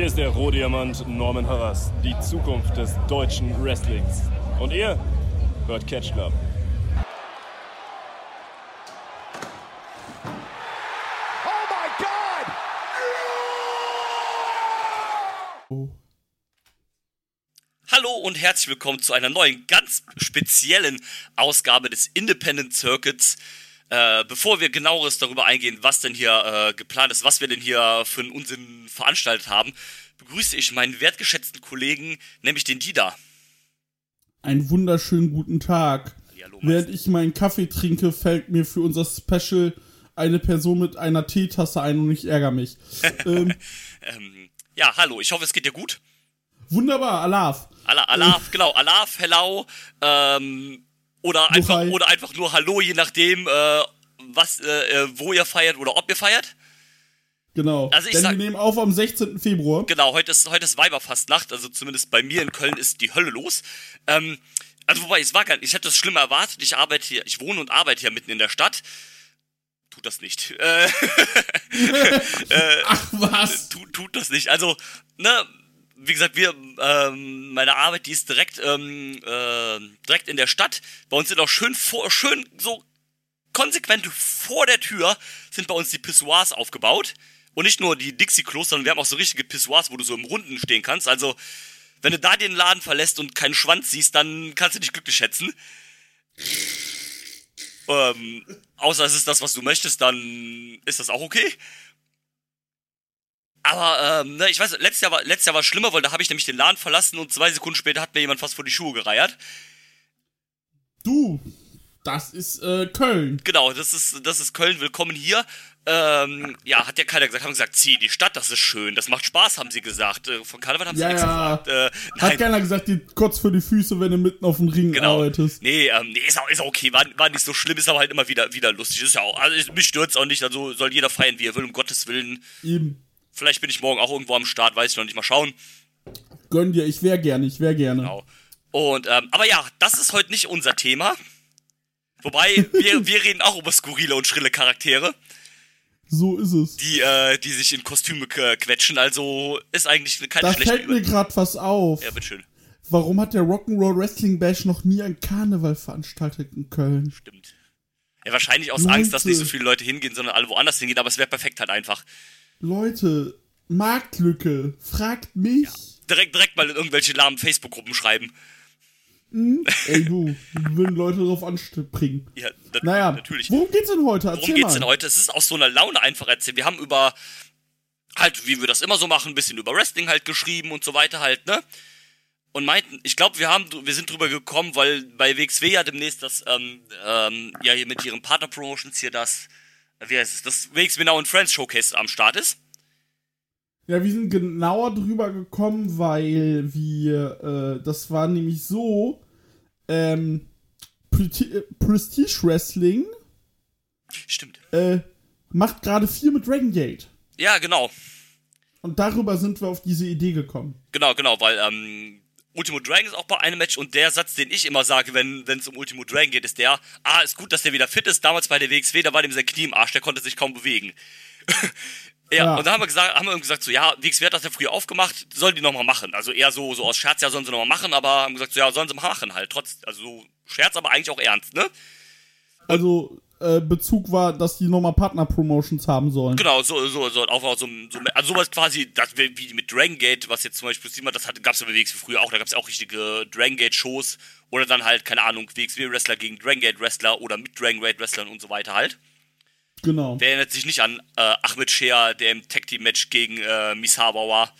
Hier ist der Rohdiamant Norman Harras, die Zukunft des deutschen Wrestlings. Und ihr hört Catch Club. Hallo und herzlich willkommen zu einer neuen, ganz speziellen Ausgabe des Independent Circuits. Äh, bevor wir genaueres darüber eingehen, was denn hier äh, geplant ist, was wir denn hier für einen Unsinn veranstaltet haben, begrüße ich meinen wertgeschätzten Kollegen, nämlich den Dida. Einen wunderschönen guten Tag. Hallihallo, Während ich meinen Kaffee trinke, fällt mir für unser Special eine Person mit einer Teetasse ein und ich ärgere mich. ähm, Ähm, ja, hallo, ich hoffe, es geht dir gut. wunderbar, Alaf. Ala, Alaf, genau, Alaf, hello, ähm, oder einfach, oder einfach nur Hallo, je nachdem, äh, was, äh, äh, wo ihr feiert oder ob ihr feiert. Genau. Also ich Denn sag- wir nehmen auf am 16. Februar. Genau, heute ist, heute ist Weiberfastnacht, also zumindest bei mir in Köln ist die Hölle los. Ähm, also wobei, es war gar nicht, ich hätte das schlimmer erwartet, ich arbeite hier, ich wohne und arbeite hier mitten in der Stadt. Tut das nicht. Äh, Ach was. tut, tut das nicht. Also, ne, wie gesagt, wir, ähm, meine Arbeit, die ist direkt, ähm, äh, direkt in der Stadt. Bei uns sind auch schön vor, schön so konsequent vor der Tür sind bei uns die Pissoirs aufgebaut. Und nicht nur die Dixie-Klos, sondern wir haben auch so richtige Pissoirs, wo du so im Runden stehen kannst. Also, wenn du da den Laden verlässt und keinen Schwanz siehst, dann kannst du dich glücklich schätzen. Ähm, außer es ist das, was du möchtest, dann ist das auch okay. Aber, ähm, ne, ich weiß, letztes Jahr war, letztes Jahr war es schlimmer, weil da habe ich nämlich den Laden verlassen und zwei Sekunden später hat mir jemand fast vor die Schuhe gereiert. Du, das ist äh, Köln. Genau, das ist, das ist Köln, willkommen hier. Ähm, ja, hat ja keiner gesagt, haben gesagt, zieh in die Stadt, das ist schön, das macht Spaß, haben sie gesagt. Äh, von Karneval haben sie Ja, nichts ja. gesagt. Äh, Hat nein, keiner gesagt, die kotz für die Füße, wenn du mitten auf dem Ring genau. arbeitest. Nee, ähm, nee, ist auch, ist auch okay, war, war nicht so schlimm, ist aber halt immer wieder, wieder lustig. Ist ja auch, also ich- mich stört's auch nicht, also soll jeder feiern, wie er will, um Gottes Willen. Eben. Vielleicht bin ich morgen auch irgendwo am Start, weiß ich noch nicht mal schauen. Gönn dir, ich wär gerne, ich wär gerne. Genau. Und, ähm, aber ja, das ist heute nicht unser Thema. Wobei, wir, wir reden auch über skurrile und schrille Charaktere, So ist es. die, äh, die sich in Kostüme quetschen. Also ist eigentlich keine Da schlechte fällt mir grad was auf. Ja, bitteschön. Warum hat der Rock'n'Roll Wrestling Bash noch nie ein Karneval veranstaltet in Köln? Stimmt. Ja, wahrscheinlich aus Leute. Angst, dass nicht so viele Leute hingehen, sondern alle woanders hingehen, aber es wäre perfekt halt einfach. Leute, Marktlücke, fragt mich. Direkt, direkt mal in irgendwelche lahmen Facebook-Gruppen schreiben. Ey du, würden Leute darauf anspringen. Ja, na, Naja, natürlich. worum geht's denn heute? Erzähl Worum geht's denn heute? Es ist aus so einer Laune einfach erzählt. Wir haben über, halt, wie wir das immer so machen, ein bisschen über Wrestling halt geschrieben und so weiter halt, ne? Und meinten, ich glaube, wir haben, wir sind drüber gekommen, weil bei WXW ja demnächst das, ähm, ähm, ja hier mit ihren Partner-Promotions hier das, wie heißt es, das Now and Friends Showcase am Start ist. Ja, wir sind genauer drüber gekommen, weil wir, äh, das war nämlich so, ähm, Preti- äh, Prestige Wrestling Stimmt. äh, macht gerade viel mit Dragon Gate. Ja, genau. Und darüber sind wir auf diese Idee gekommen. Genau, genau, weil, ähm, Ultimo Dragon ist auch bei einem Match und der Satz, den ich immer sage, wenn es um Ultimo Dragon geht, ist der, ah, ist gut, dass der wieder fit ist. Damals bei der WXW, da war dem sein Knie im Arsch, der konnte sich kaum bewegen. ja, Ja. und da haben wir gesagt, haben wir gesagt, so, ja, WXW hat das ja früher aufgemacht, sollen die nochmal machen. Also eher so, so aus Scherz, ja, sollen sie nochmal machen, aber haben gesagt, so, ja, sollen sie machen halt, trotz, also so Scherz, aber eigentlich auch ernst, ne? Also, äh, Bezug war, dass die nochmal Partner-Promotions haben sollen. Genau, so, so, so, auch so, so, also sowas quasi, das, wie mit Dragon Gate, was jetzt zum Beispiel Steamer, das hat, gab's ja bei WXW früher auch, da gab's ja auch richtige Dragon Gate Shows, oder dann halt, keine Ahnung, WXW Wrestler gegen Dragon Gate Wrestler oder mit Dragon Gate Wrestlern und so weiter halt. Genau. Wer erinnert sich nicht an äh, Ahmed Shea, der im Tag Team Match gegen äh, Misawa war?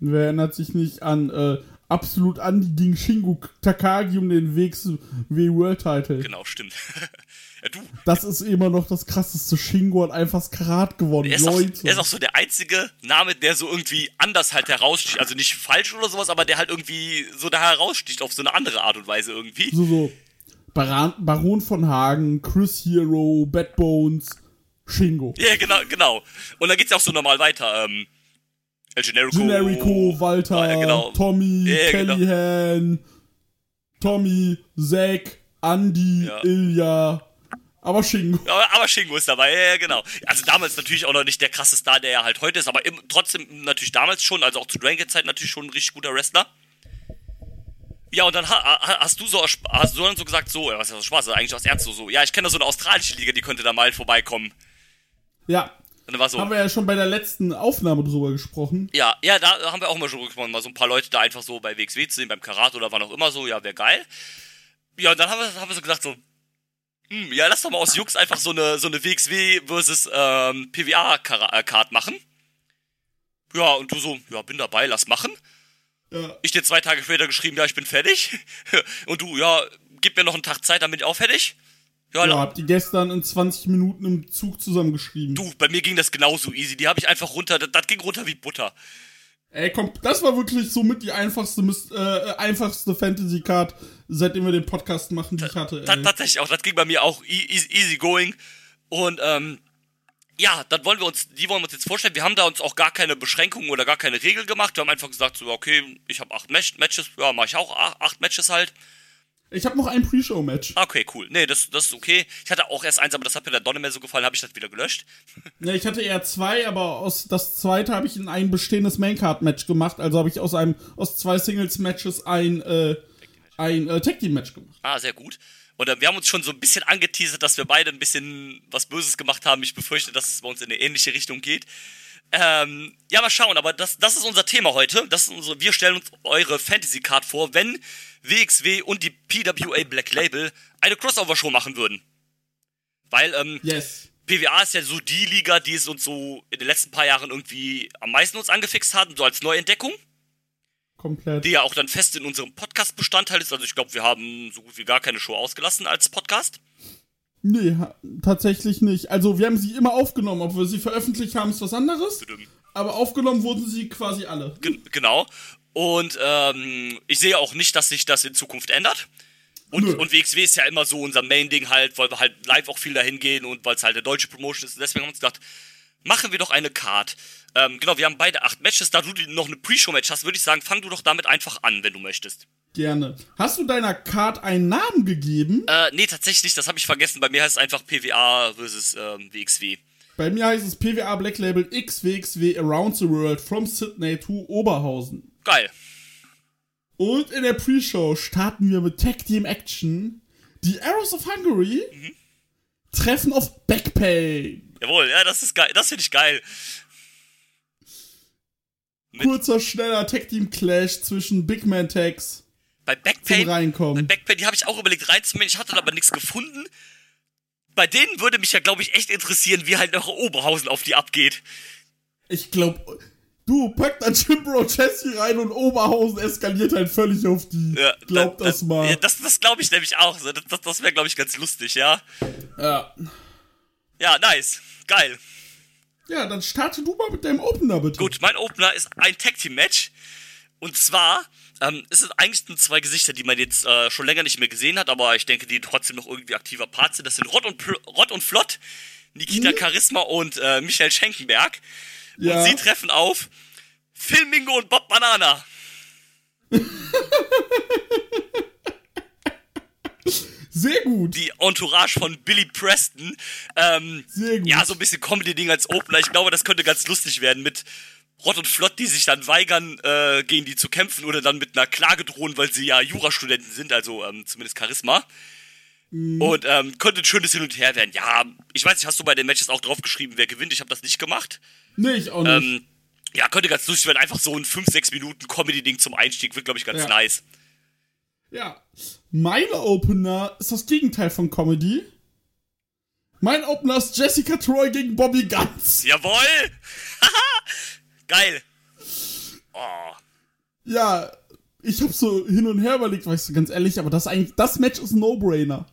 Wer erinnert sich nicht an äh, Absolut Andy gegen Shingo Takagi um den WXW World Title? Genau, stimmt. ja, du, Das ist immer noch das krasseste. Shingo hat einfach das Karat gewonnen. er ist, auch, Leute. er ist auch so der einzige Name, der so irgendwie anders halt heraussticht. Also nicht falsch oder sowas, aber der halt irgendwie so da heraussticht auf so eine andere Art und Weise irgendwie. so, so. Baran Baron von Hagen, Chris Hero, Bad Bones, Shingo. Ja, genau, genau. Und dann geht's ja auch so normal weiter. Ähm, El Generico. Generico, Walter, Ja, genau. Tommy, Ja, genau. Kellyhan, Tommy, Zack, Andy, Ja. Ilya, Aber Shingo. Aber, Shingo ist dabei, ja, genau. Also damals natürlich auch noch nicht der krasse Star, der er halt heute ist, aber im, trotzdem natürlich damals schon, also auch zu Dragon Zeit natürlich schon ein richtig guter Wrestler. Ja, und dann ha, ha, hast du so hast du dann so gesagt, so, ja, was ist das Spaß, das ist eigentlich aus Ernst so, so. Ja, ich kenne da so eine australische Liga, die könnte da mal vorbeikommen. Ja. Und dann war so. Haben wir ja schon bei der letzten Aufnahme drüber gesprochen. Ja, ja, da haben wir auch mal schon gesprochen, mal so ein paar Leute da einfach so bei WXW zu sehen, beim Karat oder wann auch immer so, ja, wäre geil. Ja, und dann haben wir, haben wir so gesagt, so, hm, ja, lass doch mal aus Jux einfach so eine, so eine WXW versus ähm, PWA-Card machen. Ja, und du so, ja, bin dabei, lass machen. Ja. Ich dir zwei Tage später geschrieben, ja, ich bin fertig. Und du, ja, gib mir noch einen Tag Zeit, dann bin ich auch fertig. Ja, Ja, habt ihr gestern in 20 Minuten im Zug zusammengeschrieben. du, bei mir ging das genauso easy. Die habe ich einfach runter, das, das ging runter wie Butter. Ey, komm, das war wirklich somit die einfachste, äh, einfachste Fantasy-Card, seitdem wir den Podcast machen, die ich hatte. Ey. tatsächlich auch, das ging bei mir auch e easy, easy going. Und ähm, ja, dann wollen wir uns, die wollen wir uns jetzt vorstellen. Wir haben da uns auch gar keine Beschränkungen oder gar keine Regel gemacht. Wir haben einfach gesagt, so, okay, ich habe acht Match Matches, ja, mache ich auch acht Matches halt. Ich habe noch ein Pre-Show-Match. Okay, cool. Nee, das, das ist okay. Ich hatte auch erst eins, aber das hat mir der Donner mehr so gefallen, habe ich das wieder gelöscht. Ne, ich hatte eher zwei, aber aus das zweite habe ich in ein bestehendes Maincard-Match gemacht. Also habe ich aus einem aus zwei Singles-Matches ein äh, ein äh, Tag-Team-Match gemacht. Ah, sehr gut. Und äh, wir haben uns schon so ein bisschen angeteasert, dass wir beide ein bisschen was Böses gemacht haben. Ich befürchte, dass es bei uns in eine ähnliche Richtung geht. Ähm, ja, mal schauen, aber das, das ist unser Thema heute. Das ist unsere, wir stellen uns eure Fantasy Card vor, wenn WXW und die PWA Black Label eine Crossover-Show machen würden. Weil, ähm, Yes. PWA ist ja so die Liga, die es uns so in den letzten paar Jahren irgendwie am meisten uns angefixt hat, so als Neuentdeckung Komplett. die ja auch dann fest in unserem Podcast Bestandteil ist. Also ich glaube, wir haben so gut wie gar keine Show ausgelassen als Podcast. Nee, tatsächlich nicht. Also wir haben sie immer aufgenommen, ob wir sie veröffentlicht haben, ist was anderes. Aber aufgenommen wurden sie quasi alle. Ge genau. Und ähm, ich sehe auch nicht, dass sich das in Zukunft ändert. Und, Nö. und WXW ist ja immer so unser Main-Ding halt, weil wir halt live auch viel dahin gehen und weil es halt eine deutsche Promotion ist. Und deswegen haben wir uns gedacht, machen wir doch eine Card. Ähm, genau, wir haben beide acht Matches. Da du noch eine Pre-Show-Match hast, würde ich sagen, fang du doch damit einfach an, wenn du möchtest. Gerne. Hast du deiner Card einen Namen gegeben? Äh, nee, tatsächlich nicht, das habe ich vergessen. Bei mir heißt es einfach PWA versus ähm, WXW. Bei mir heißt es PWA Black Label X WXW Around the World from Sydney to Oberhausen. Geil. Und in der Pre-Show starten wir mit Tag Team Action. Die Arrows of Hungary treffen auf Backpain. Jawohl, ja, das ist geil. Das finde ich geil. Kurzer, schneller Tag Team Clash zwischen Big Man Tags Bei zum Backpain, bei. Backpain, die habe ich auch überlegt reinzunehmen. Ich hatte aber nichts gefunden. Bei denen würde mich ja, glaube ich, echt interessieren, wie halt nach Oberhausen auf die abgeht. Ich glaub, du pack dann Chimbro Chessie rein und Oberhausen eskaliert halt völlig auf die. Ja, Glaub da- das da- mal. Ja, das das glaube ich nämlich auch. Das, das, das wäre, glaube ich, ganz lustig, ja. Ja. Ja, nice. Geil. Ja, dann starte du mal mit deinem Opener, bitte. Gut, mein Opener ist ein Tag Team Match. Und zwar, ähm, es sind eigentlich nur zwei Gesichter, die man jetzt äh, schon länger nicht mehr gesehen hat, aber ich denke, die trotzdem noch irgendwie aktiver Part sind. Das sind Rott und, Pl Rott und Flott, Nikita Charisma und äh, Michael Schenkenberg. Ja. Und sie treffen auf Phil Mingo und Bob Banana. Sehr gut. Die Entourage von Billy Preston. Ähm, Sehr gut. Ja, so ein bisschen Comedy-Ding als Opener. Ich glaube, das könnte ganz lustig werden mit Rott und Flott, die sich dann weigern, äh, gegen die zu kämpfen oder dann mit einer Klage drohen, weil sie ja Jurastudenten sind, also ähm, zumindest Charisma. Mhm. Und ähm, könnte ein schönes Hin und Her werden. Ja, ich weiß nicht, hast du bei den Matches auch drauf geschrieben, wer gewinnt? Ich habe das nicht gemacht. Nee, ich auch nicht. Ähm, ja, könnte ganz lustig werden. Einfach so ein 5-6 Minuten Comedy-Ding zum Einstieg. Wird, glaube ich, ganz Ja. nice. Ja. Mein Opener ist das Gegenteil von Comedy. Mein Opener ist Jessica Troy gegen Bobby Guns. Jawohl! Geil. Oh. Ja, ich hab so hin und her überlegt, weißt du, ganz ehrlich, aber das eigentlich, das Match ist ein No-Brainer.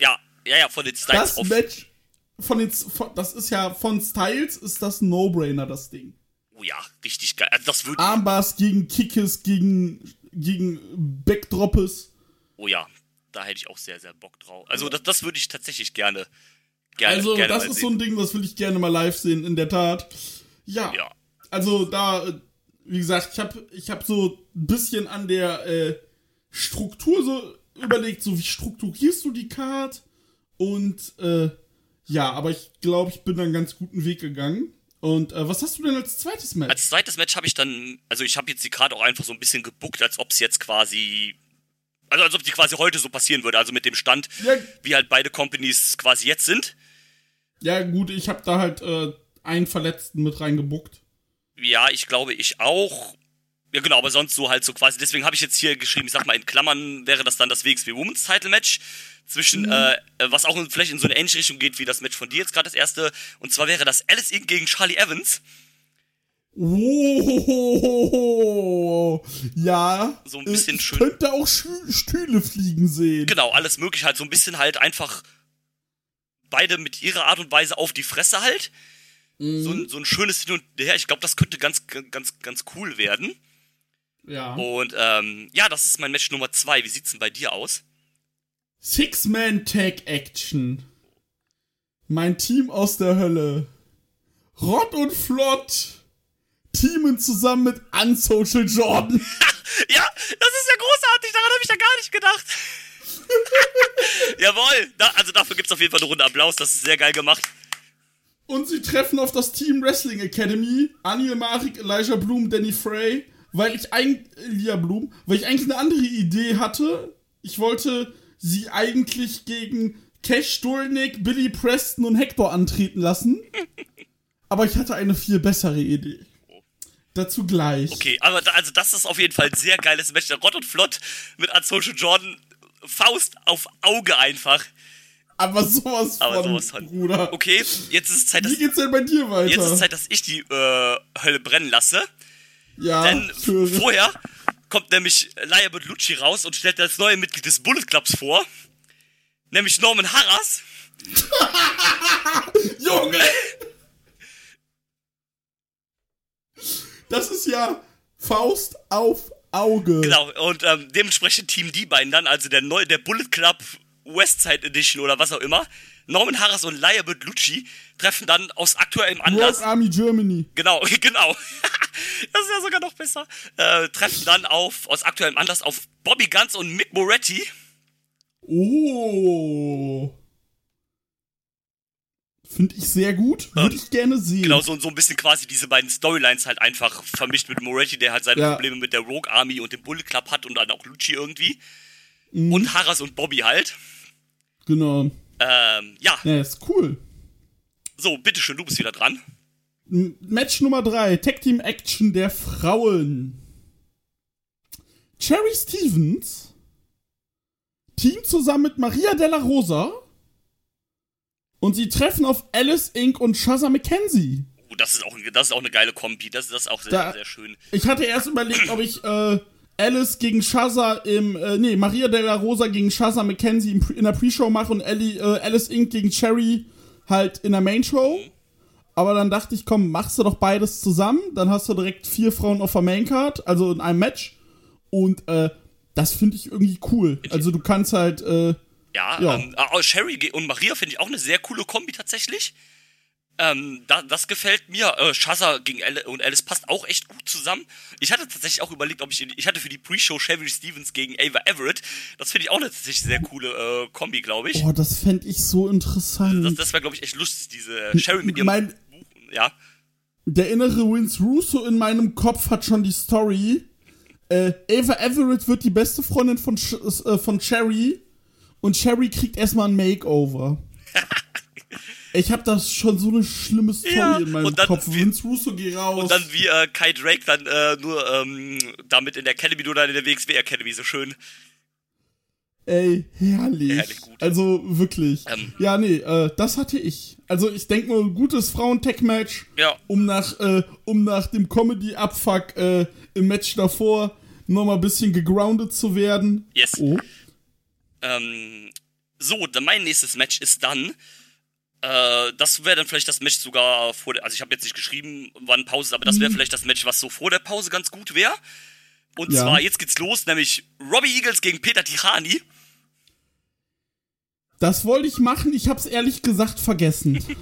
Ja, ja, ja, von den Styles Das auf. Match von den, von, das ist ja von Styles ist das ein No-Brainer, das Ding. Oh ja, richtig geil. Also das würde. Armbars gegen Kickes, gegen, gegen Backdroppes. Oh ja, da hätte ich auch sehr, sehr Bock drauf. Also das, das würde ich tatsächlich gerne. gerne Also, gerne das ist sehen. so ein Ding, das will ich gerne mal live sehen, in der Tat. Ja. Ja. Also, da, äh, wie gesagt, ich habe ich hab so ein bisschen an der äh, Struktur so überlegt, so wie strukturierst du die Card? Und äh, ja, aber ich glaube, ich bin da einen ganz guten Weg gegangen. Und äh, was hast du denn als zweites Match? Als zweites Match habe ich dann, also ich habe jetzt die Karte auch einfach so ein bisschen gebuckt, als ob es jetzt quasi, also als ob die quasi heute so passieren würde, also mit dem Stand, Ja. wie halt beide Companies quasi jetzt sind. ja, gut, ich habe da halt äh, einen Verletzten mit reingebuckt. Ja, ich glaube, ich auch. Ja, genau, aber sonst so halt so quasi. Deswegen habe ich jetzt hier geschrieben, ich sag mal, in Klammern wäre das dann das WXW Women's Title Match. Zwischen, äh, äh, was auch vielleicht in so eine ähnliche Richtung geht wie das Match von dir jetzt gerade das erste. Und zwar wäre das Alice Inc. gegen Charlie Evans. Oh, ja. So ein bisschen ich schön- könnte auch Stühle fliegen sehen. Genau, alles mögliche halt. So ein bisschen halt einfach beide mit ihrer Art und Weise auf die Fresse halt. So, ein, so ein schönes Hin und Her. Ich glaube, das könnte ganz, ganz, ganz cool werden. Ja. Und ähm, ja, das ist mein Match Nummer zwei. Wie sieht's denn bei dir aus? Six-Man-Tag-Action. Mein Team aus der Hölle. Rott und Flott. Teamen zusammen mit Unsocial Jordan. Ja, das ist ja großartig, daran habe ich ja gar nicht gedacht. Jawohl, da, also dafür gibt's auf jeden Fall eine Runde Applaus, das ist sehr geil gemacht. Und sie treffen auf das Team Wrestling Academy. Anil Marik, Elijah Bloom, Danny Frey. Weil ich eigentlich, Elia Bloom, weil ich eigentlich eine andere Idee hatte. Ich wollte sie eigentlich gegen Cash Stolnik, Billy Preston und Hector antreten lassen. Aber ich hatte eine viel bessere Idee. Dazu gleich. Okay, aber da, also das ist auf jeden Fall ein sehr geiles Match. Der Rott und Flott mit Unsocial Jordan, Faust auf Auge einfach. Aber sowas Aber von, sowas von. Bruder. Okay, jetzt ist es Zeit, dass, Wie geht's denn bei dir weiter? jetzt ist es Zeit, dass ich die äh, Hölle brennen lasse. ja, Denn vorher kommt nämlich Laia Lucci raus und stellt das neue Mitglied des Bullet Clubs vor. Nämlich Norman Harras. Junge! Das ist ja Faust auf Auge. Genau, und ähm, dementsprechend Team die beiden dann, also der neue, der Bullet Club Westside Edition oder was auch immer. Norman Harras und Laia Lucci treffen dann aus aktuellem Anlass. World Army Germany. Genau, genau. das ist ja sogar noch besser. Äh, treffen dann auf, aus aktuellem Anlass auf Bobby Guns und Mick Moretti. Oh. Finde ich sehr gut. Würde ich gerne sehen. Genau, so, so ein bisschen quasi diese beiden Storylines halt einfach vermischt mit Moretti, der halt seine Ja. Probleme mit der Rogue Army und dem Bullet Club hat und dann auch Lucci irgendwie. Mhm. Und Harras und Bobby halt. Genau. Ähm, ja, Ja, ist cool. so, bitteschön, du bist wieder dran. Match Nummer 3. Tag Team Action der Frauen. Cherry Stevens. Team zusammen mit Maria Della Rosa. Und sie treffen auf Alice Inc. und Shaza McKenzie. Oh, das ist auch, das ist auch eine geile Kombi. Das, das ist auch sehr, Da- sehr schön. Ich hatte erst überlegt, ob ich äh, Alice gegen Shaza im, äh, nee, Maria Della Rosa gegen Shaza McKenzie in der Pre-Show mache und Ellie, äh, Alice Inc. gegen Cherry halt in der Main-Show. Aber dann dachte ich, komm, machst du doch beides zusammen. Dann hast du direkt vier Frauen auf der Main-Card, also in einem Match. Und äh, das finde ich irgendwie cool. Also du kannst halt, äh, Ja, Ja. Ähm, äh, Sherry ge- und Maria finde ich auch eine sehr coole Kombi tatsächlich. Ähm, da, das gefällt mir. Äh, Shaza gegen Alice und Alice passt auch echt gut zusammen. Ich hatte tatsächlich auch überlegt, ob ich ich hatte für die Pre-Show Sherry Stevens gegen Ava Everett. Das finde ich auch eine tatsächlich sehr coole äh, Kombi, glaube ich. boah, das fände ich so interessant. Das, das wäre, glaube ich, echt lustig, diese Sherry mit ihrem Mein- Buch. Ja. Der innere Vince Russo in meinem Kopf hat schon die Story. Äh, Ava Everett wird die beste Freundin von, Ch äh, von Cherry und Cherry kriegt erstmal ein Makeover. Ich habe das schon so eine schlimme Story Ja, in meinem und dann Kopf. Vince Russo geh raus. Und dann wie äh, Kai Drake dann äh, nur ähm, damit in der Academy oder in der WXW Academy so schön. Ey, herrlich. Herrlich gut. Also wirklich. Ähm. ja, nee, äh, das hatte ich. Also ich denke nur, ein gutes Frauen-Tech-Match, Ja. um nach, äh, um nach dem Comedy-Abfuck äh, im Match davor nochmal ein bisschen gegroundet zu werden. Yes. Oh. Ähm, so, dann mein nächstes Match ist dann. Äh, das wäre dann vielleicht das Match sogar vor der. Also ich habe jetzt nicht geschrieben, wann Pause ist, aber das wäre vielleicht das Match, was so vor der Pause ganz gut wäre. Und Ja. zwar, jetzt geht's los, nämlich Robbie Eagles gegen Peter Tichani. Das wollte ich machen, ich hab's ehrlich gesagt vergessen.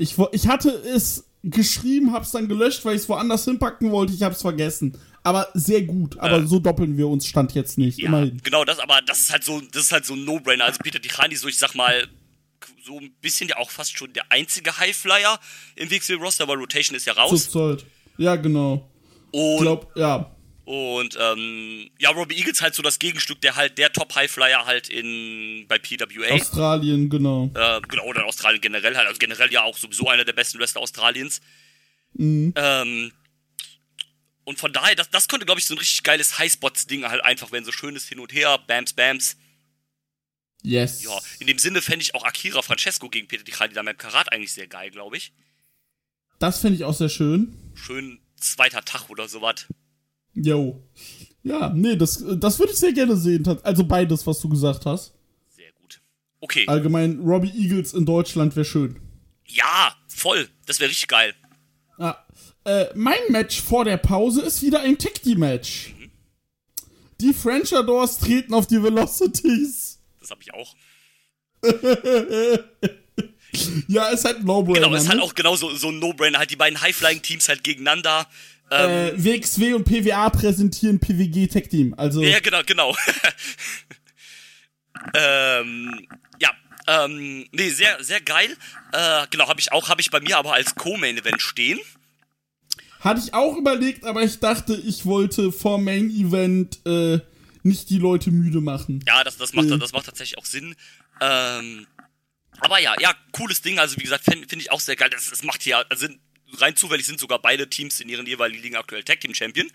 Ich, ich hatte es geschrieben, hab's dann gelöscht, weil ich es woanders hinpacken wollte, ich hab's vergessen. Aber sehr gut, aber Äh. so doppeln wir uns Stand jetzt nicht, Ja, immerhin. genau, das, aber das ist halt so, das ist halt so ein No-Brainer. Also Peter Tichani, so ich sag mal, so ein bisschen ja auch fast schon der einzige Highflyer im WXW-Roster, weil Rotation ist ja raus. Zurzeit. Ja, genau. Und, Ich glaub, ja. und ähm, ja, Robbie Eagles halt so das Gegenstück, der halt der Top-Highflyer halt in bei PWA. Australien, genau. Äh, genau, oder in Australien generell halt. Also generell ja auch sowieso einer der besten Wrestler Australiens. Mhm. Ähm, und von daher, das, das könnte, glaube ich, so ein richtig geiles Highspots-Ding halt einfach werden. So schönes Hin und Her, Bams, Bams. Yes. Ja, in dem Sinne fände ich auch Akira Francesco gegen Peter Di Khadidam im Karat eigentlich sehr geil, glaube ich. Das fände ich auch sehr schön. Schön zweiter Tag oder sowas. Yo. Ja, nee, das, das würde ich sehr gerne sehen. Also beides, was du gesagt hast. Sehr gut. Okay. Allgemein, Robbie Eagles in Deutschland wäre schön. Ja, voll. Das wäre richtig geil. Ah, äh, mein Match vor der Pause ist wieder ein Tag Team Match. Die French Adors treten auf die Velocities. Das habe ich auch. Ja, ist halt ein No-Brainer. Genau, ist halt ne? auch genau so, so ein No-Brainer. Halt die beiden High-Flying-Teams halt gegeneinander. Ähm, äh, WXW und PWA präsentieren PWG Tag Team. Also, Ja, genau, genau. ähm, ja, ähm, nee, sehr, sehr geil. Äh, genau, habe ich auch, habe ich bei mir aber als Co-Main-Event stehen. hatte ich auch überlegt, aber ich dachte, ich wollte vor Main Event äh, nicht die Leute müde machen. Ja, das, das, macht, Mhm. das macht tatsächlich auch Sinn. Ähm, aber ja, ja, cooles Ding. Also wie gesagt, finde find ich auch sehr geil. Das, das macht hier, also rein zufällig sind sogar beide Teams in ihren jeweiligen Ligen aktuell Tag Team Champion.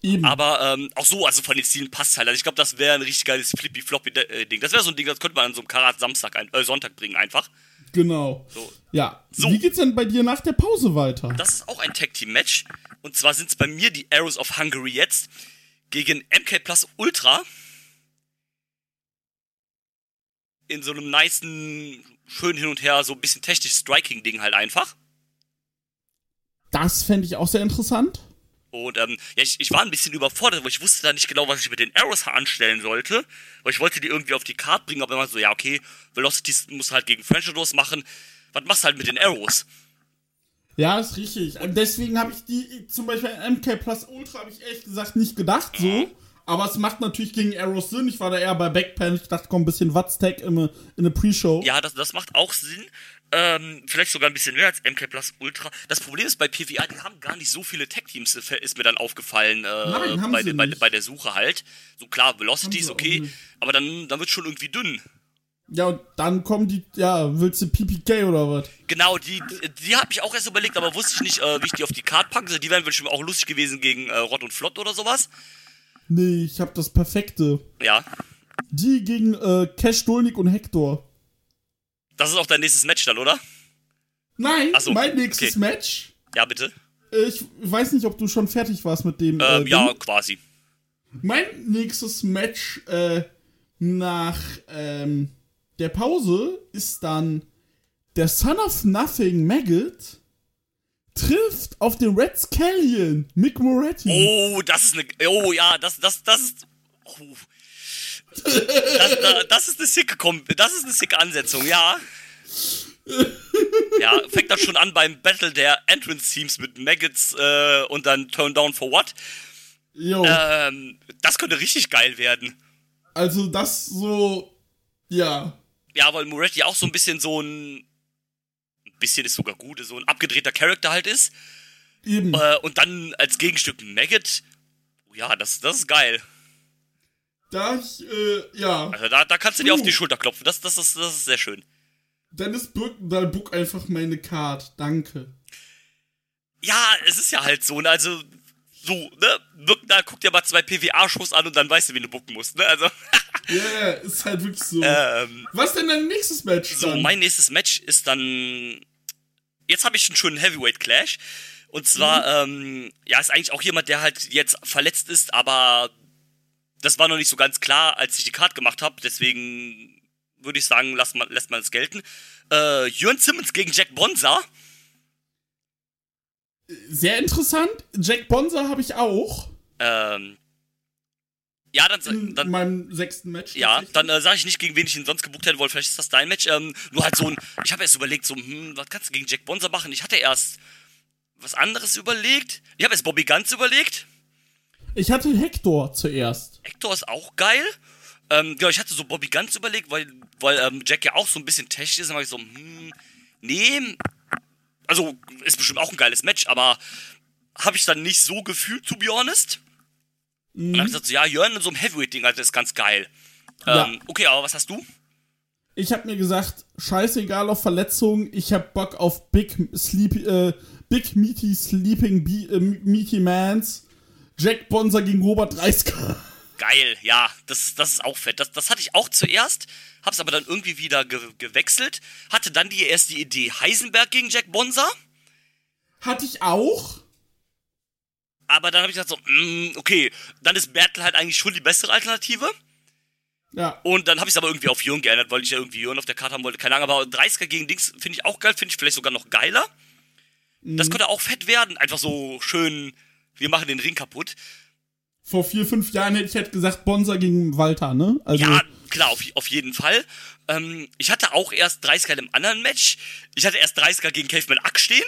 Eben. Aber ähm, auch so, also von den Stilen passt halt. Also ich glaube, das wäre ein richtig geiles Flippy-Floppy-Ding. Das wäre so ein Ding, das könnte man an so einem Karat Samstag, ein, äh, Sonntag bringen einfach. Genau. So. Ja. So. Wie geht's denn bei dir nach der Pause weiter? Das ist auch ein Tag Team Match. Und zwar sind es bei mir die Arrows of Hungary jetzt gegen MK Plus Ultra. In so einem nicen, schön hin und her, so ein bisschen technisch Striking-Ding halt einfach. Das fände ich auch sehr interessant. Und ähm, ja, ich, ich war ein bisschen überfordert, weil ich wusste da nicht genau, was ich mit den Arrows anstellen sollte. Weil ich wollte die irgendwie auf die Karte bringen, aber immer so, ja, okay, Velocity muss halt gegen French machen. Was machst du halt mit den Arrows? Ja, ist richtig. Und deswegen habe ich die, zum Beispiel MK Plus Ultra, habe ich ehrlich gesagt nicht gedacht so. Aber es macht natürlich gegen Arrows Sinn. Ich war da eher bei Backpan. Ich dachte, komm, ein bisschen Wattstack in eine, in eine Pre-Show. Ja, das, das macht auch Sinn. Ähm, vielleicht sogar ein bisschen mehr als MK Plus Ultra. Das Problem ist bei PWA, die haben gar nicht so viele Tech-Teams, ist mir dann aufgefallen, äh, Nein, bei, der- bei, bei der Suche halt. So klar, Velocity ist okay, aber dann, dann wird schon irgendwie dünn. Ja, und dann kommen die, ja, willst du PPK oder was? Genau, die, die habe ich auch erst überlegt, aber wusste ich nicht, äh, wie ich die auf die Karte packe. Also Die wären bestimmt auch lustig gewesen gegen äh, Rott und Flott oder sowas. Nee, ich hab das Perfekte. Ja, Die gegen äh, Cash Dolnik und Hector. das ist auch dein nächstes Match dann, oder? Nein, so, mein nächstes okay. Match. Ja, bitte. Äh, Ich weiß nicht, ob du schon fertig warst mit dem. Ähm, äh, ja, quasi. Mein nächstes Match äh, nach ähm, der Pause ist dann der Son of Nothing Maggot trifft auf den Red Scallion, Mick Moretti. Oh, das ist eine. Oh ja, das, das, das ist. Oh. Das, da- das ist eine sicke Kom Das ist eine sicke Ansetzung, ja. Ja, fängt dann schon an beim Battle der Entrance Teams mit Maggots äh, und dann Turn Down for What. Jo, Ähm, das könnte richtig geil werden. also das so, ja. Ja, weil Moretti auch so ein bisschen so ein. Ein bisschen ist sogar gut, so ein abgedrehter Charakter halt ist. Eben. Äh, und dann als Gegenstück Maggot. Oh Ja, das, das ist geil. Da ich, äh, ja. Also da, da kannst du dir auf die. Schulter klopfen. Das, das, ist, das ist sehr schön. Dennis Birkendahl book einfach meine Card. Danke. Ja, es ist ja halt so, ne? Also, so, ne? Da guck dir mal zwei PWA-Shows an und dann weißt du, wie du bucken musst, ne? Also, Ja, yeah, ist halt wirklich so. ähm, Was denn dein nächstes Match? so, dann? mein nächstes Match ist dann. Jetzt habe ich einen schönen Heavyweight-Clash. Und zwar, ähm, ja, ist eigentlich auch jemand, der halt jetzt verletzt ist, aber das war noch nicht so ganz klar, als ich die Card gemacht habe. Deswegen würde ich sagen, lass man, lässt man es gelten. Äh, Jörn Simmons gegen Jack Bonza. Sehr interessant. Jack Bonza habe ich auch. Ähm, ja, dann, In dann meinem sechsten Match. Ja, dann äh, sage ich nicht, gegen wen ich ihn sonst gebucht hätte wollen. Vielleicht ist das dein Match. Ähm, nur halt so ein. Ich habe erst überlegt, so, hm, was kannst du gegen Jack Bonser machen? Ich hatte erst was anderes überlegt. Ich habe erst Bobby Guns überlegt. Ich hatte Hector zuerst. Hector ist auch geil. Ähm, genau, ich hatte so Bobby Guns überlegt, weil, weil ähm, Jack ja auch so ein bisschen technisch ist. Und war ich so, hm, nee. Also, ist bestimmt auch ein geiles Match, aber habe ich dann nicht so gefühlt, to be honest. Mhm. Und dann hab ich gesagt, so, ja, Jörn in so einem Heavyweight-Ding, also ist ganz geil. Ja. Ähm, okay, aber was hast du? Ich habe mir gesagt, scheißegal auf Verletzungen, ich hab Bock auf Big Sleep, äh, Big Meaty Sleeping Be äh, Meaty Mans. Jack Bonser gegen Robert Dreisker. Geil, ja, das, das ist auch fett. Das, das hatte ich auch zuerst, hab's aber dann irgendwie wieder ge gewechselt. Hatte dann die erste Idee Heisenberg gegen Jack Bonser. Hatte ich auch. Aber dann habe ich gesagt so, mm, okay, dann ist Bertel halt eigentlich schon die bessere Alternative. Ja. Und dann habe ich es aber irgendwie auf Jürgen geändert, weil ich ja irgendwie Jürgen auf der Karte haben wollte. Keine Ahnung, aber 30er gegen Dings finde ich auch geil, finde ich vielleicht sogar noch geiler. Mhm. Das könnte auch fett werden. Einfach so schön, wir machen den Ring kaputt. Vor vier, fünf Jahren hätte ich halt gesagt, Bonser gegen Walter, ne? Also ja, klar, auf, auf jeden Fall. Ähm, ich hatte auch erst 30er im anderen Match. Ich hatte erst 30er gegen Caveman Ack stehen.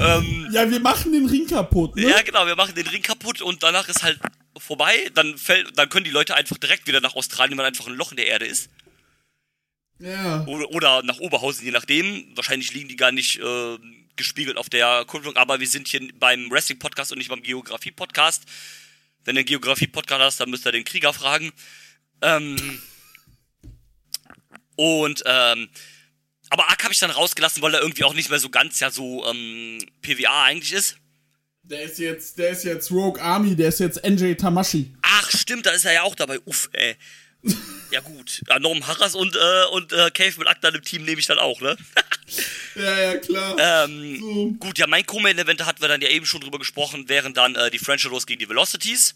Ähm, ja, wir machen den Ring kaputt, ne? Ja, genau, wir machen den Ring kaputt und danach ist halt vorbei. Dann, fällt, dann können die Leute einfach direkt wieder nach Australien, weil einfach ein Loch in der Erde ist. Ja. Oder, oder nach Oberhausen, je nachdem. Wahrscheinlich liegen die gar nicht äh, gespiegelt auf der Kupplung, aber wir sind hier beim Wrestling-Podcast und nicht beim Geografie-Podcast. Wenn du einen Geografie-Podcast hast, dann müsst ihr den Krieger fragen. Ähm, und, ähm, aber Ark habe ich dann rausgelassen, weil er irgendwie auch nicht mehr so ganz ja so ähm, PWA eigentlich ist. Der ist jetzt, der ist jetzt Rogue Army, der ist jetzt NJ Tamashi. Ach, stimmt, da ist er ja auch dabei. Uff, ey. Ja gut. Ja, Norm Harras und, äh, und äh, Cave mit Akta im Team nehme ich dann auch, ne? ja, ja, klar. Ähm, so. Gut, ja, mein Co-Main-Event hatten wir dann ja eben schon drüber gesprochen, wären dann äh, die French Rose gegen die Velocities.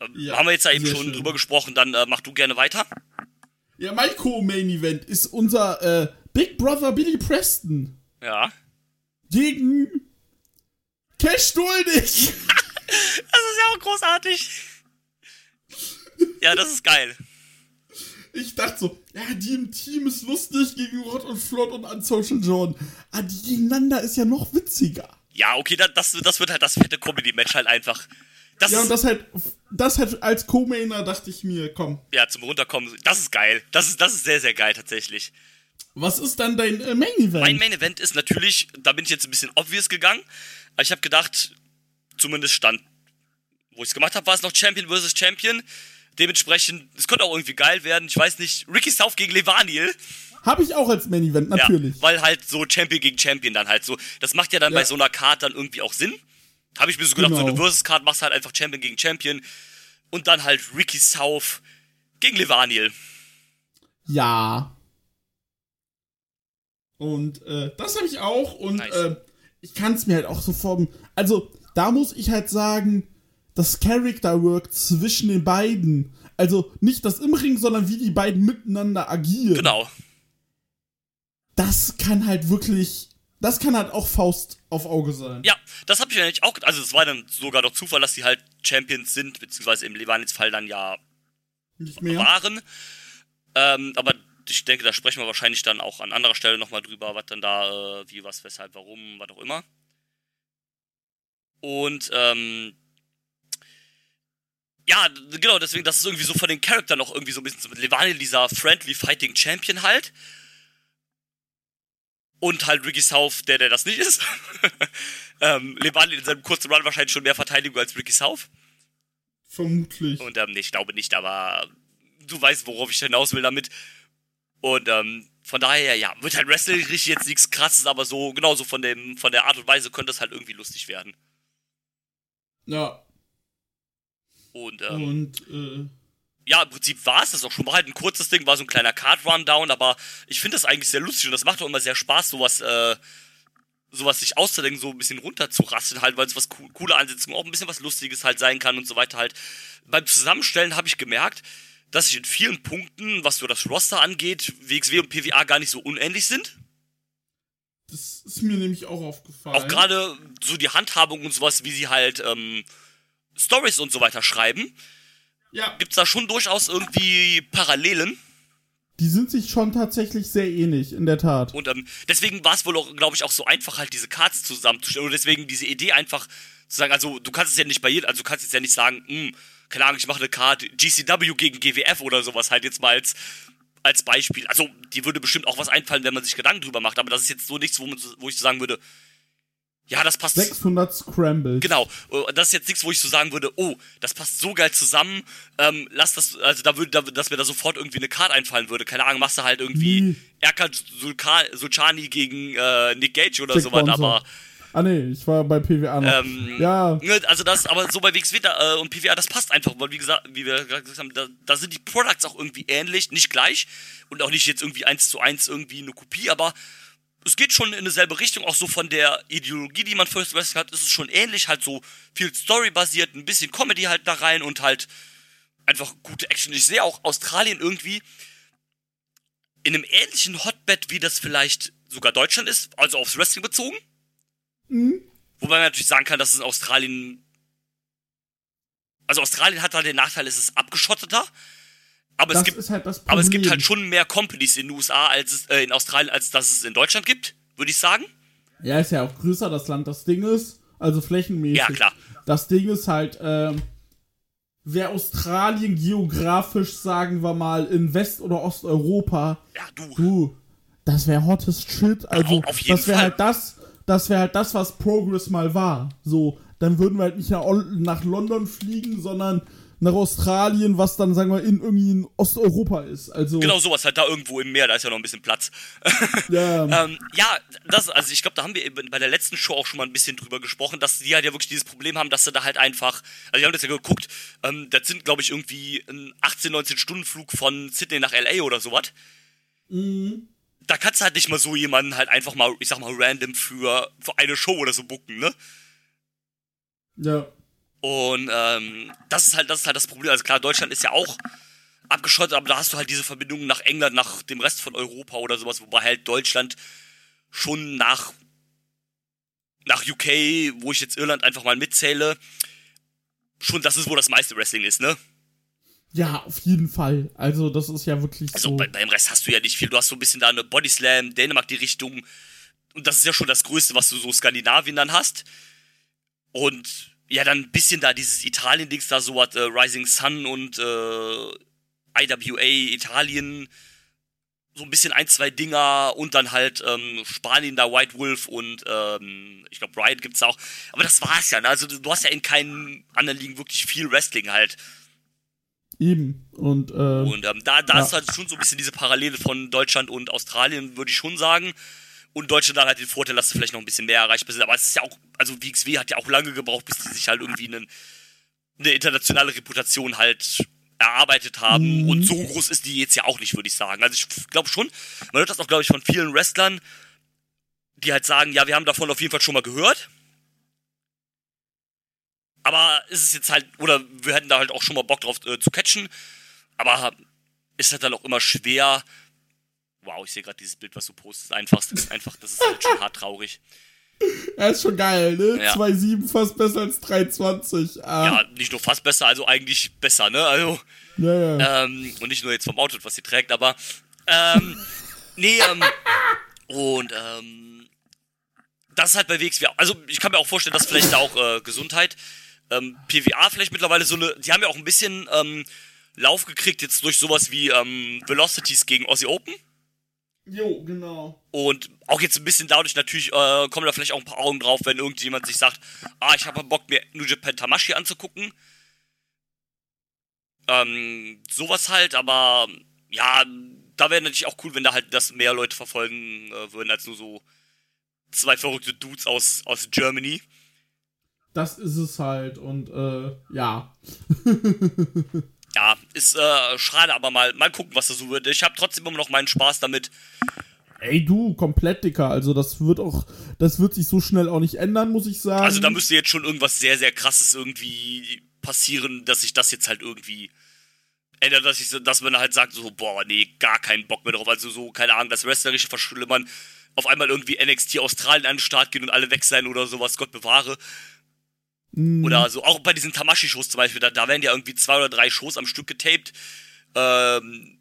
Ähm, ja, haben wir jetzt ja eben schon schön. drüber gesprochen, dann äh, mach du gerne weiter. Ja, mein Co-Main-Event ist unser äh, Big Brother Billy Preston. Ja. Gegen Cash Duldig. das ist ja auch großartig. Ja, das ist geil. Ich dachte so, ja, die im Team ist lustig gegen Rod und Flott und Unsocial John. Ah, die gegeneinander ist ja noch witziger. Ja, okay, das, das wird halt das fette Comedy-Match halt einfach. Das ja, und das halt, das halt als Co-Mainer dachte ich mir, komm. Ja, zum Runterkommen, das ist geil. Das ist, das ist sehr, sehr geil tatsächlich. Was ist dann dein äh, Main Event? Mein Main Event ist natürlich, da bin ich jetzt ein bisschen obvious gegangen, aber ich habe gedacht, zumindest stand, wo ich es gemacht habe, war es noch Champion vs. Champion. Dementsprechend, es könnte auch irgendwie geil werden. Ich weiß nicht, Ricky South gegen Levaniel. Habe ich auch als Main Event, natürlich. Ja, weil halt so Champion gegen Champion dann halt so. Das macht ja dann ja. bei so einer Card dann irgendwie auch Sinn. Habe ich mir so gedacht, genau. so eine. Versus-Card machst halt einfach Champion gegen Champion. Und dann halt Ricky South gegen Levaniel. Ja. Und äh, das habe ich auch. Und nice. äh, ich kann es mir halt auch so formen. Also, da muss ich halt sagen, das Character Work zwischen den beiden. Also nicht das im Ring, sondern wie die beiden miteinander agieren. Genau. Das kann halt wirklich. Das kann halt auch Faust auf Auge sein. Ja, das habe ich eigentlich auch. Also, es war dann sogar doch Zufall, dass die halt Champions sind, beziehungsweise im Levanitz-Fall dann ja nicht mehr waren. Ähm, aber ich denke, da sprechen wir wahrscheinlich dann auch an anderer Stelle nochmal drüber, was dann da, äh, wie, was, weshalb, warum, was auch immer. Und, ähm, ja, genau, deswegen, das ist irgendwie so von den Charakteren noch irgendwie so ein bisschen so mit Levaniel, dieser Friendly Fighting Champion halt. Und halt Ricky South, der, der das nicht ist. ähm, Levaniel in seinem kurzen Run wahrscheinlich schon mehr Verteidigung als Ricky South. Vermutlich. Und, ähm, nee, ich glaube nicht, aber du weißt, worauf ich hinaus will damit. Und ähm, von daher, ja, wird halt Wrestling richtig jetzt nichts krasses, aber so, genauso von dem, von der Art und Weise könnte es halt irgendwie lustig werden. Ja. Und, ähm, und äh, ja, im Prinzip war es das auch schon. War halt ein kurzes Ding, war so ein kleiner Card-Rundown, aber ich finde das eigentlich sehr lustig und das macht auch immer sehr Spaß, sowas, äh, sowas sich auszudenken, so ein bisschen runterzurasseln halt, weil es was co coole Ansetzungen, auch ein bisschen was Lustiges halt sein kann und so weiter halt. Beim Zusammenstellen habe ich gemerkt, dass ich in vielen Punkten, was so das Roster angeht, WXW und PWA gar nicht so unähnlich sind. Das ist mir nämlich auch aufgefallen. Auch gerade so die Handhabung und sowas, wie sie halt ähm, Stories und so weiter schreiben. Ja. Gibt's da schon durchaus irgendwie Parallelen? Die sind sich schon tatsächlich sehr ähnlich, in der Tat. Und ähm, deswegen war es wohl, glaube ich, auch so einfach, halt diese Cards zusammenzustellen. Und deswegen diese Idee einfach zu sagen, also du kannst es ja nicht bei jedem, also du kannst jetzt ja nicht sagen, mh, hm, keine Ahnung, ich mache eine Karte GCW gegen GWF oder sowas halt jetzt mal als, als Beispiel. Also, die würde bestimmt auch was einfallen, wenn man sich Gedanken drüber macht, aber das ist jetzt so nichts, wo, man, wo ich so sagen würde, ja, das passt. 600 Scrambles. Genau. Äh, Das ist jetzt nichts, wo ich so sagen würde, oh, das passt so geil zusammen. Ähm, lass das, also da würde, da, dass mir da sofort irgendwie eine Karte einfallen würde. Keine Ahnung, machst du halt irgendwie Wie? Erkan Sulka- Sulcani gegen äh, Nick Gage oder sowas, aber Ah nee, ich war bei PWA noch. ähm, ja, ne, also das, aber so bei WXW da, äh, und PWA, das passt einfach, weil wie gesagt, wie wir gerade gesagt haben, da, da sind die Products auch irgendwie ähnlich, nicht gleich und auch nicht jetzt irgendwie eins zu eins irgendwie eine Kopie, aber es geht schon in dieselbe Richtung, auch so von der Ideologie, die man First Wrestling hat, ist es schon ähnlich, halt so viel Story-basiert, ein bisschen Comedy halt da rein und halt einfach gute Action. Ich sehe auch Australien irgendwie in einem ähnlichen Hotbed, wie das vielleicht sogar Deutschland ist, also aufs Wrestling bezogen. Wobei man natürlich sagen kann, dass es in Australien. Also Australien hat da den Nachteil, es ist abgeschotteter. Aber es das gibt, ist halt aber es gibt halt schon mehr Companies in den USA als es, äh, in Australien, als dass es in Deutschland gibt, würde ich sagen. Ja, ist ja auch größer das Land. Das Ding ist, also flächenmäßig. Ja, klar. Das Ding ist halt, ähm, wäre Australien geografisch, sagen wir mal, in West- oder Osteuropa, Ja, du. du, das wäre hottest shit. Also, jeden das wäre halt das, das wäre halt das, was Progress mal war. So, dann würden wir halt nicht nach London fliegen, sondern nach Australien, was dann, sagen wir, in irgendwie in Osteuropa ist. Also, Genau sowas, halt da irgendwo im Meer, da ist ja noch ein bisschen Platz. ja, Ähm, ja, das, also ich glaube, da haben wir bei der letzten Show auch schon mal ein bisschen drüber gesprochen, dass die halt ja wirklich dieses Problem haben, dass sie da halt einfach, also wir haben das ja geguckt, ähm, das sind, glaube ich, irgendwie ein 18, 19 Stunden Flug von Sydney nach LA oder sowas. Da kannst du halt nicht mal so jemanden halt einfach mal, ich sag mal, random für, für eine Show oder so bucken, ne? ja. Und ähm, das ist halt, das ist halt das Problem. Also klar, Deutschland ist ja auch abgeschottet, aber da hast du halt diese Verbindung nach England, nach dem Rest von Europa oder sowas, wobei halt Deutschland schon nach nach UK, wo ich jetzt Irland einfach mal mitzähle, schon das ist, wo das meiste Wrestling ist, ne? Ja, auf jeden Fall. Also, das ist ja wirklich Also so. bei, beim Rest hast du ja nicht viel. Du hast so ein bisschen da eine Bodyslam, Dänemark die Richtung. Und das ist ja schon das Größte, was du so Skandinavien dann hast. Und ja, dann ein bisschen da dieses Italien-Dings da, so was äh, Rising Sun und äh, IWA Italien. So ein bisschen ein, zwei Dinger und dann halt ähm, Spanien da, White Wolf und ähm, ich glaube Riot gibt's auch. Aber das war's ja, ne? Also du hast ja in keinen anderen Ligen wirklich viel Wrestling halt. Eben. Und, äh, Und ähm, da, da Ja. ist halt schon so ein bisschen diese Parallele von Deutschland und Australien, würde ich schon sagen. Und Deutschland hat halt den Vorteil, dass sie vielleicht noch ein bisschen mehr erreichbar sind. Aber es ist ja auch, also WXW hat ja auch lange gebraucht, bis die sich halt irgendwie einen, eine internationale Reputation halt erarbeitet haben. Mhm. Und so groß ist die jetzt ja auch nicht, würde ich sagen. Also ich glaube schon, man hört das auch, glaube ich, von vielen Wrestlern, die halt sagen, ja, wir haben davon auf jeden Fall schon mal gehört. Aber ist es jetzt halt, oder wir hätten da halt auch schon mal Bock drauf äh, zu catchen. Aber ist halt dann auch immer schwer. Wow, ich sehe gerade dieses Bild, was du postest. Einfach, das ist einfach, das ist halt schon hart traurig. er ist schon geil, ne? Ja. 2,7 fast besser als 3,20. Ah, Ja, nicht nur fast besser, also eigentlich besser, ne? Also, ja, ja. ähm, und nicht nur jetzt vom Outfit, was sie trägt, aber, ähm, nee, ähm, und, ähm, das ist halt bei WXW, also ich kann mir auch vorstellen, dass vielleicht da auch äh, Gesundheit, ähm, PWA vielleicht mittlerweile so eine, die haben ja auch ein bisschen, ähm, Lauf gekriegt jetzt durch sowas wie, ähm, Velocities gegen Aussie Open. Jo, genau. Und auch jetzt ein bisschen dadurch natürlich äh, kommen da vielleicht auch ein paar Augen drauf, wenn irgendjemand sich sagt, ah, ich habe Bock, mir New Japan Tamashi anzugucken. Ähm, sowas halt, aber ja, da wäre natürlich auch cool, wenn da halt das mehr Leute verfolgen äh, würden, als nur so zwei verrückte Dudes aus, aus Germany. Das ist es halt. Und, äh, ja. Ja, ist äh, schade, aber mal, mal gucken, was da so wird. Ich habe trotzdem immer noch meinen Spaß damit. Ey, du, komplett, Dicker. Also, das wird auch, das wird sich so schnell auch nicht ändern, muss ich sagen. Also da müsste jetzt schon irgendwas sehr, sehr krasses irgendwie passieren, dass sich das jetzt halt irgendwie ändert, dass, ich, dass man halt sagt, so, boah, nee, gar keinen Bock mehr drauf. Also so, keine Ahnung, das Wrestlerische verschlimmern, auf einmal irgendwie NXT Australien an den Start gehen und alle weg sein oder sowas, Gott bewahre. Mm, Oder so, auch bei diesen Tamashi-Shows zum Beispiel, da, da werden ja irgendwie zwei oder drei Shows am Stück getaped. Ähm,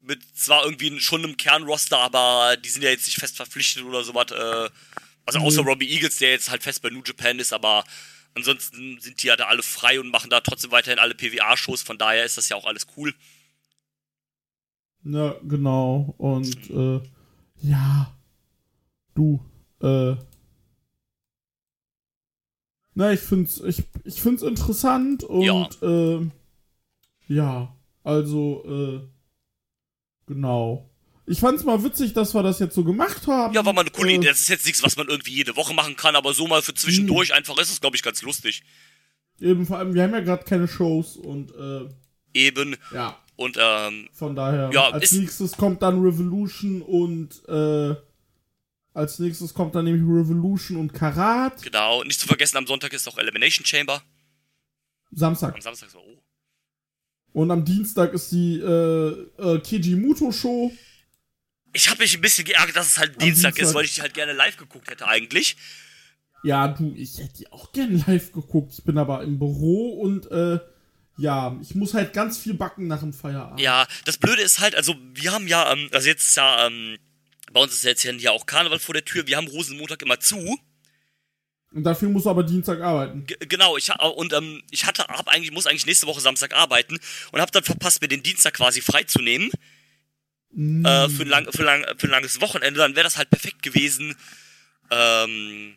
mit zwar irgendwie schon einem Kernroster, aber die sind ja jetzt nicht fest verpflichtet oder sowas. Äh, also außer Mhm. Robbie Eagles, der jetzt halt fest bei New Japan ist, aber ansonsten sind die ja da alle frei und machen da trotzdem weiterhin alle PWA-Shows, von daher ist das ja auch alles cool. Ja, genau. Und äh, ja, du, äh, na, ich find's, ich, ich find's interessant und Ja. äh, ja, also, äh, genau. Ich fand's mal witzig, dass wir das jetzt so gemacht haben. Ja, war mal eine coole Äh, Idee. Das ist jetzt nichts, was man irgendwie jede Woche machen kann, aber so mal für zwischendurch einfach ist es, glaube ich, ganz lustig. Eben, vor allem, wir haben ja gerade keine Shows und äh, Eben. ja, Und ähm, von daher. Ja, als nächstes kommt dann Revolution und äh, als nächstes kommt dann nämlich Revolution und Karat. genau, nicht zu vergessen, am Sonntag ist auch Elimination Chamber. Samstag. Am Samstag so, oh. Und am Dienstag ist die äh, äh, Kijimuto Show. Ich habe mich ein bisschen geärgert, dass es halt Am Dienstag, ist, Dienstag. weil ich die halt gerne live geguckt hätte eigentlich. Ja, du, ich hätte die auch gern live geguckt. Ich bin aber im Büro und äh, ja, ich muss halt ganz viel backen nach dem Feierabend. Ja, das Blöde ist halt, also wir haben ja, ähm, also jetzt ist ja, ähm, bei uns ist jetzt hier auch Karneval vor der Tür. Wir haben Rosenmontag immer zu. Und dafür muss aber Dienstag arbeiten. G genau, ich und ähm, ich hatte, hab eigentlich, muss eigentlich nächste Woche Samstag arbeiten und habe dann verpasst, mir den Dienstag quasi freizunehmen Mm, äh, für, ein lang, für, lang, für ein langes Wochenende. Dann wäre das halt perfekt gewesen, ähm,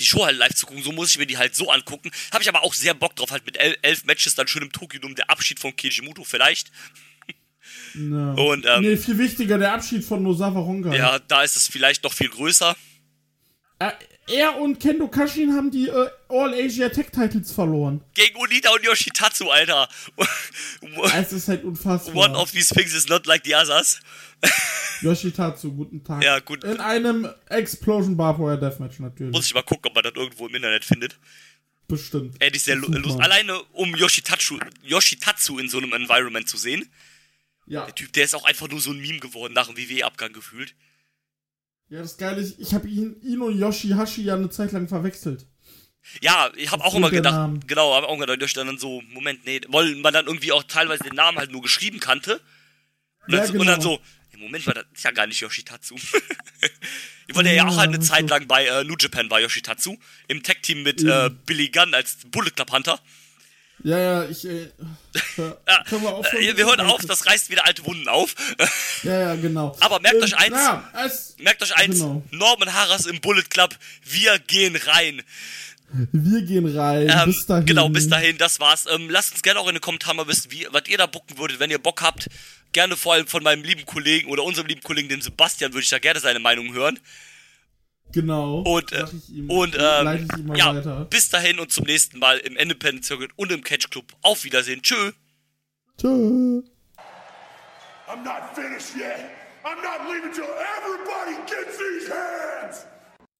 die Show halt live zu gucken. So muss ich mir die halt so angucken. Habe ich aber auch sehr Bock drauf, halt mit el elf Matches dann schön im Tokio um der Abschied von Kijimuto vielleicht. Ja. und, ähm, nee, viel wichtiger, der Abschied von Nosawa Honga. Ja, da ist es vielleicht noch viel größer. Äh, er und Kendo Kashin haben die äh, All Asia Tech Titles verloren. Gegen Onita und Yoshitatsu, Alter. Es ist halt unfassbar. One of these things is not like the others. Yoshitatsu, guten Tag. Ja, gut. In einem Explosion Barbed Wire Deathmatch natürlich. Muss ich mal gucken, ob man das irgendwo im Internet findet. Bestimmt. Ey, die ist sehr lustig. Alleine um Yoshitatsu, Yoshitatsu in so einem Environment zu sehen. Ja. Der Typ, der ist auch einfach nur so ein Meme geworden nach dem WWE-Abgang gefühlt. ja, das Geile ist, ich habe ihn, ihn und Yoshihashi ja eine Zeit lang verwechselt. Ja, ich habe auch Aufgrund immer gedacht, Namen. genau, habe auch gedacht, da stand dann so, Moment, nee, weil man dann irgendwie auch teilweise den Namen halt nur geschrieben kannte. Und dann, Ja, so- genau. und dann so, nee, Moment mal, das ist ja gar nicht Yoshitatsu. ich wollte ja auch halt eine Zeit so. lang bei äh, New Japan bei Yoshitatsu, im Tag-Team mit äh, Billy Gunn als Bullet Club Hunter. Ja, ja, ich, äh, Ja, können wir aufhören? äh, wir hören auf, das reißt wieder alte Wunden auf. Ja, ja, genau. Aber merkt euch eins. Ja, es, Merkt euch eins, Genau. Norman Harras im Bullet Club, wir gehen rein. wir gehen rein. Ähm, bis dahin. Genau, bis dahin, das war's. Ähm, lasst uns gerne auch in den Kommentaren mal wissen, wie, was ihr da bucken würdet, wenn ihr Bock habt. Gerne vor allem von meinem lieben Kollegen oder unserem lieben Kollegen, dem Sebastian, würde ich da gerne seine Meinung hören. Genau. Und, äh, ihm, und leite ich ihm ähm, mal ja, weiter. bis dahin und zum nächsten Mal im Independent Circuit und im Catch Club. Auf Wiedersehen. Tschö. Tschö. I'm not finished yet. I'm not leaving till everybody gets these hands.